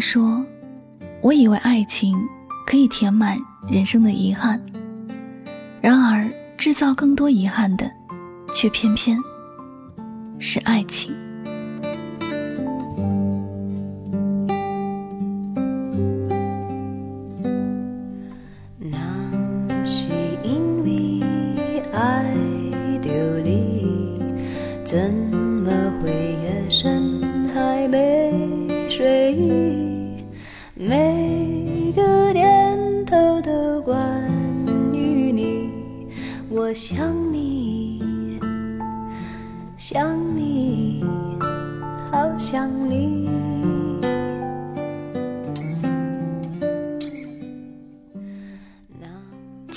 说：“我以为爱情可以填满人生的遗憾，然而制造更多遗憾的，却偏偏是爱情。”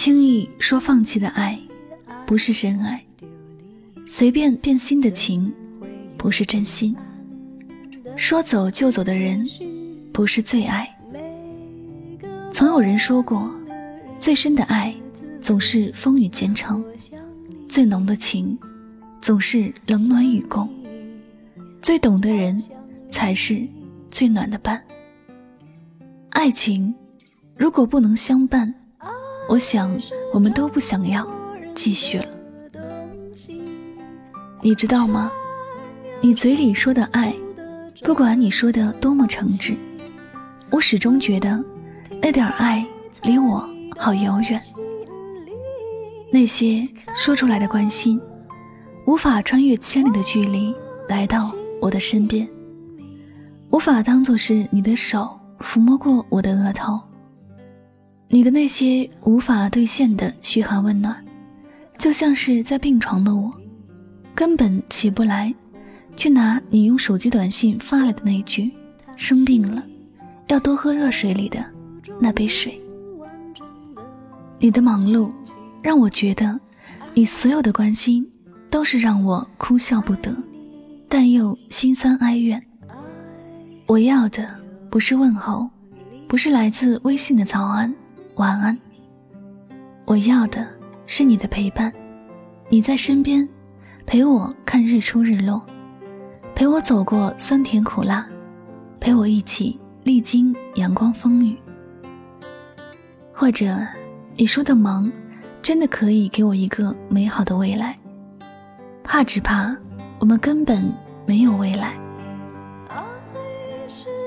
轻易说放弃的爱，不是深爱；随便变心的情，不是真心。说走就走的人，不是最爱。曾有人说过，最深的爱。总是风雨兼程，最浓的情，总是冷暖与共。最懂的人，才是最暖的伴。爱情，如果不能相伴，我想我们都不想要继续了。你知道吗？你嘴里说的爱，不管你说的多么诚挚，我始终觉得那点爱离我好遥远。那些说出来的关心，无法穿越千里的距离来到我的身边，无法当做是你的手抚摸过我的额头。你的那些无法兑现的嘘寒问暖，就像是在病床的我，根本起不来，去拿你用手机短信发来的那句“生病了，要多喝热水”里的那杯水。你的忙碌。让我觉得，你所有的关心都是让我哭笑不得，但又心酸哀怨。我要的不是问候，不是来自微信的早安、晚安。我要的是你的陪伴，你在身边，陪我看日出日落，陪我走过酸甜苦辣，陪我一起历经阳光风雨。或者，你说的忙。真的可以给我一个美好的未来，怕只怕我们根本没有未来。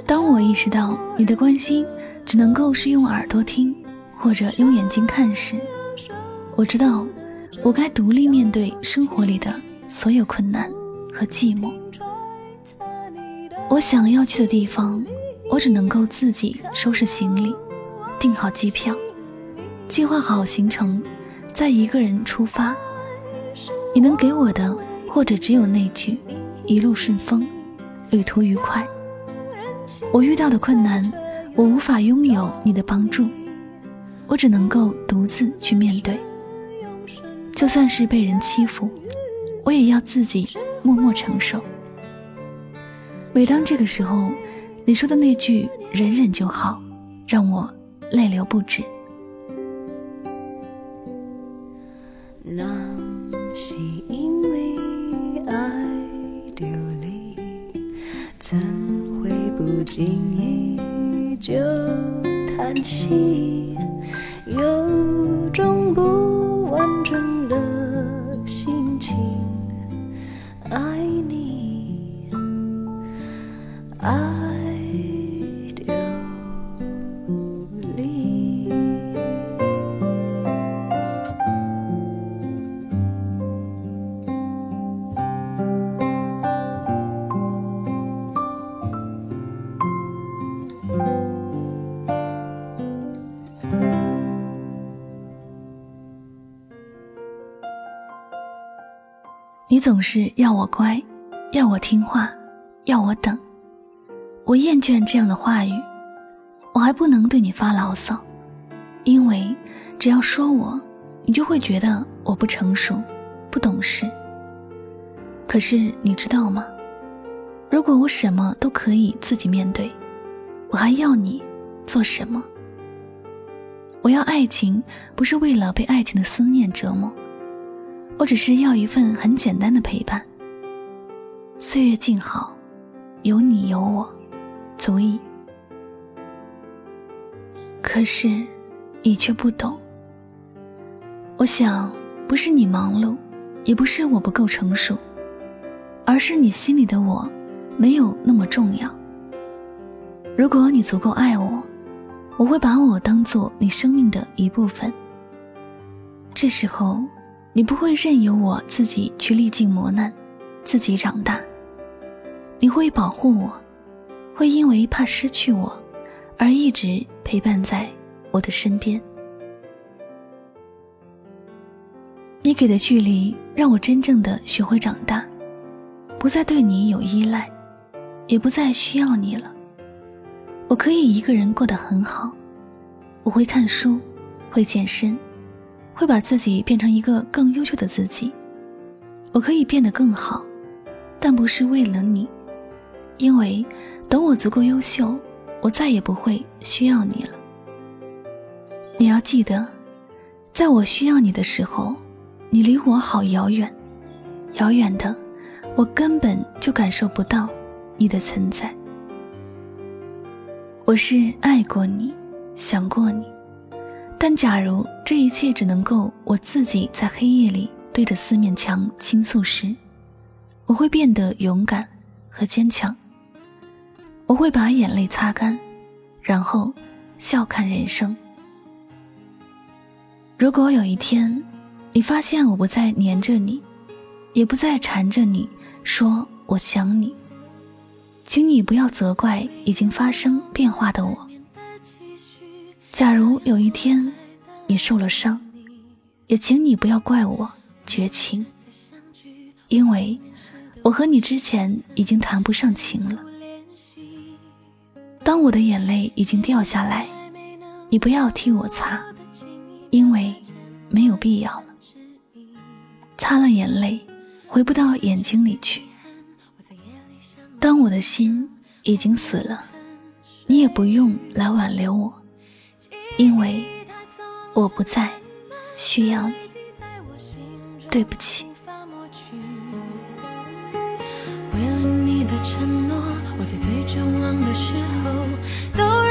当我意识到你的关心只能够是用耳朵听，或者用眼睛看时，我知道我该独立面对生活里的所有困难和寂寞。我想要去的地方，我只能够自己收拾行李，订好机票，计划好行程。再一个人出发，你能给我的，或者只有那句“一路顺风，旅途愉快”。我遇到的困难，我无法拥有你的帮助，我只能够独自去面对。就算是被人欺负，我也要自己默默承受。每当这个时候，你说的那句“忍忍就好”，让我泪流不止。那是因为爱流离，怎会不经意就叹息？有种不完整的心情，爱你总是要我乖，要我听话，要我等。我厌倦这样的话语，我还不能对你发牢骚，因为只要说我，你就会觉得我不成熟、不懂事。可是你知道吗？如果我什么都可以自己面对，我还要你做什么？我要爱情，不是为了被爱情的思念折磨。我只是要一份很简单的陪伴。岁月静好，有你有我，足矣可是你却不懂。我想，不是你忙碌，也不是我不够成熟，而是你心里的我没有那么重要。如果你足够爱我，我会把我当做你生命的一部分。这时候，你不会任由我自己去历尽磨难，自己长大。你会保护我，会因为怕失去我，而一直陪伴在我的身边。你给的距离让我真正的学会长大，不再对你有依赖，也不再需要你了。我可以一个人过得很好，我会看书，会健身，会把自己变成一个更优秀的自己。我可以变得更好，但不是为了你，因为等我足够优秀，我再也不会需要你了。你要记得，在我需要你的时候。你离我好遥远，遥远的，我根本就感受不到你的存在。我是爱过你，想过你，但假如这一切只能够我自己在黑夜里对着四面墙倾诉时，我会变得勇敢和坚强。我会把眼泪擦干，然后笑看人生。如果有一天，你发现我不再黏着你，也不再缠着你，说我想你，请你不要责怪已经发生变化的我。假如有一天你受了伤，也请你不要怪我绝情，因为我和你之前已经谈不上情了。当我的眼泪已经掉下来，你不要替我擦，因为没有必要了。擦了眼泪，回不到眼睛里去。当我的心已经死了，你也不用来挽留我，因为我不再需要你。对不起。为了你的承诺，我在最绝望的时候都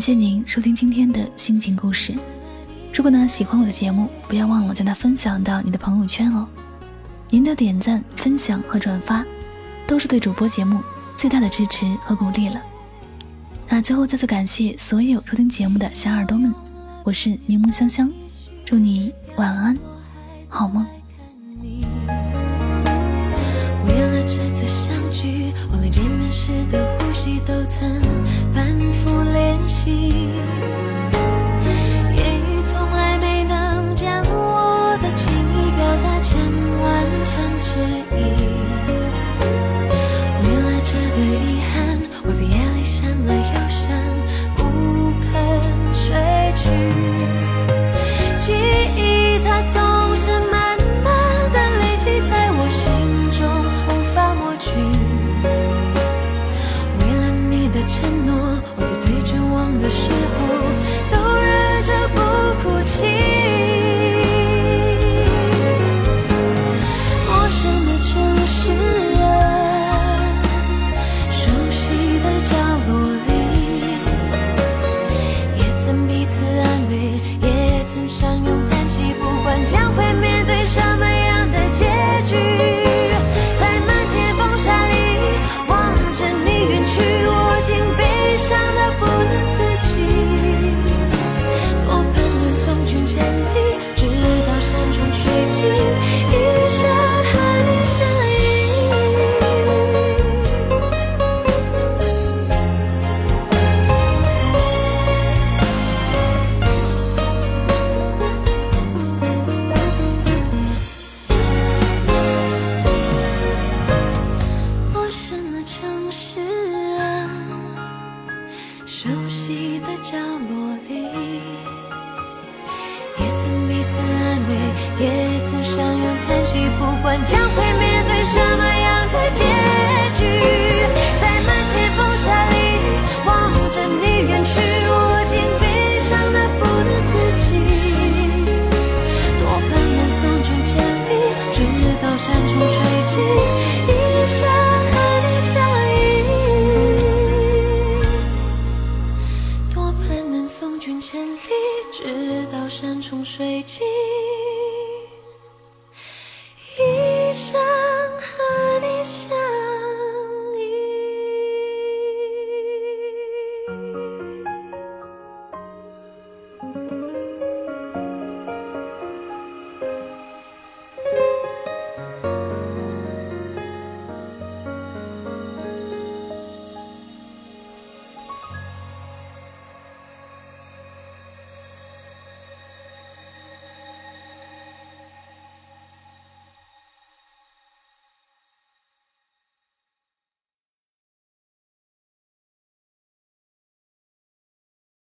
感谢您收听今天的心情故事。如果呢喜欢我的节目，不要忘了将它分享到你的朋友圈哦。您的点赞、分享和转发，都是对主播节目最大的支持和鼓励了。那最后再次感谢所有收听节目的小耳朵们，我是柠檬香香，祝你晚安，好梦。为了这次相聚，我连见面时的 place 直到山穷水尽，一生和你相。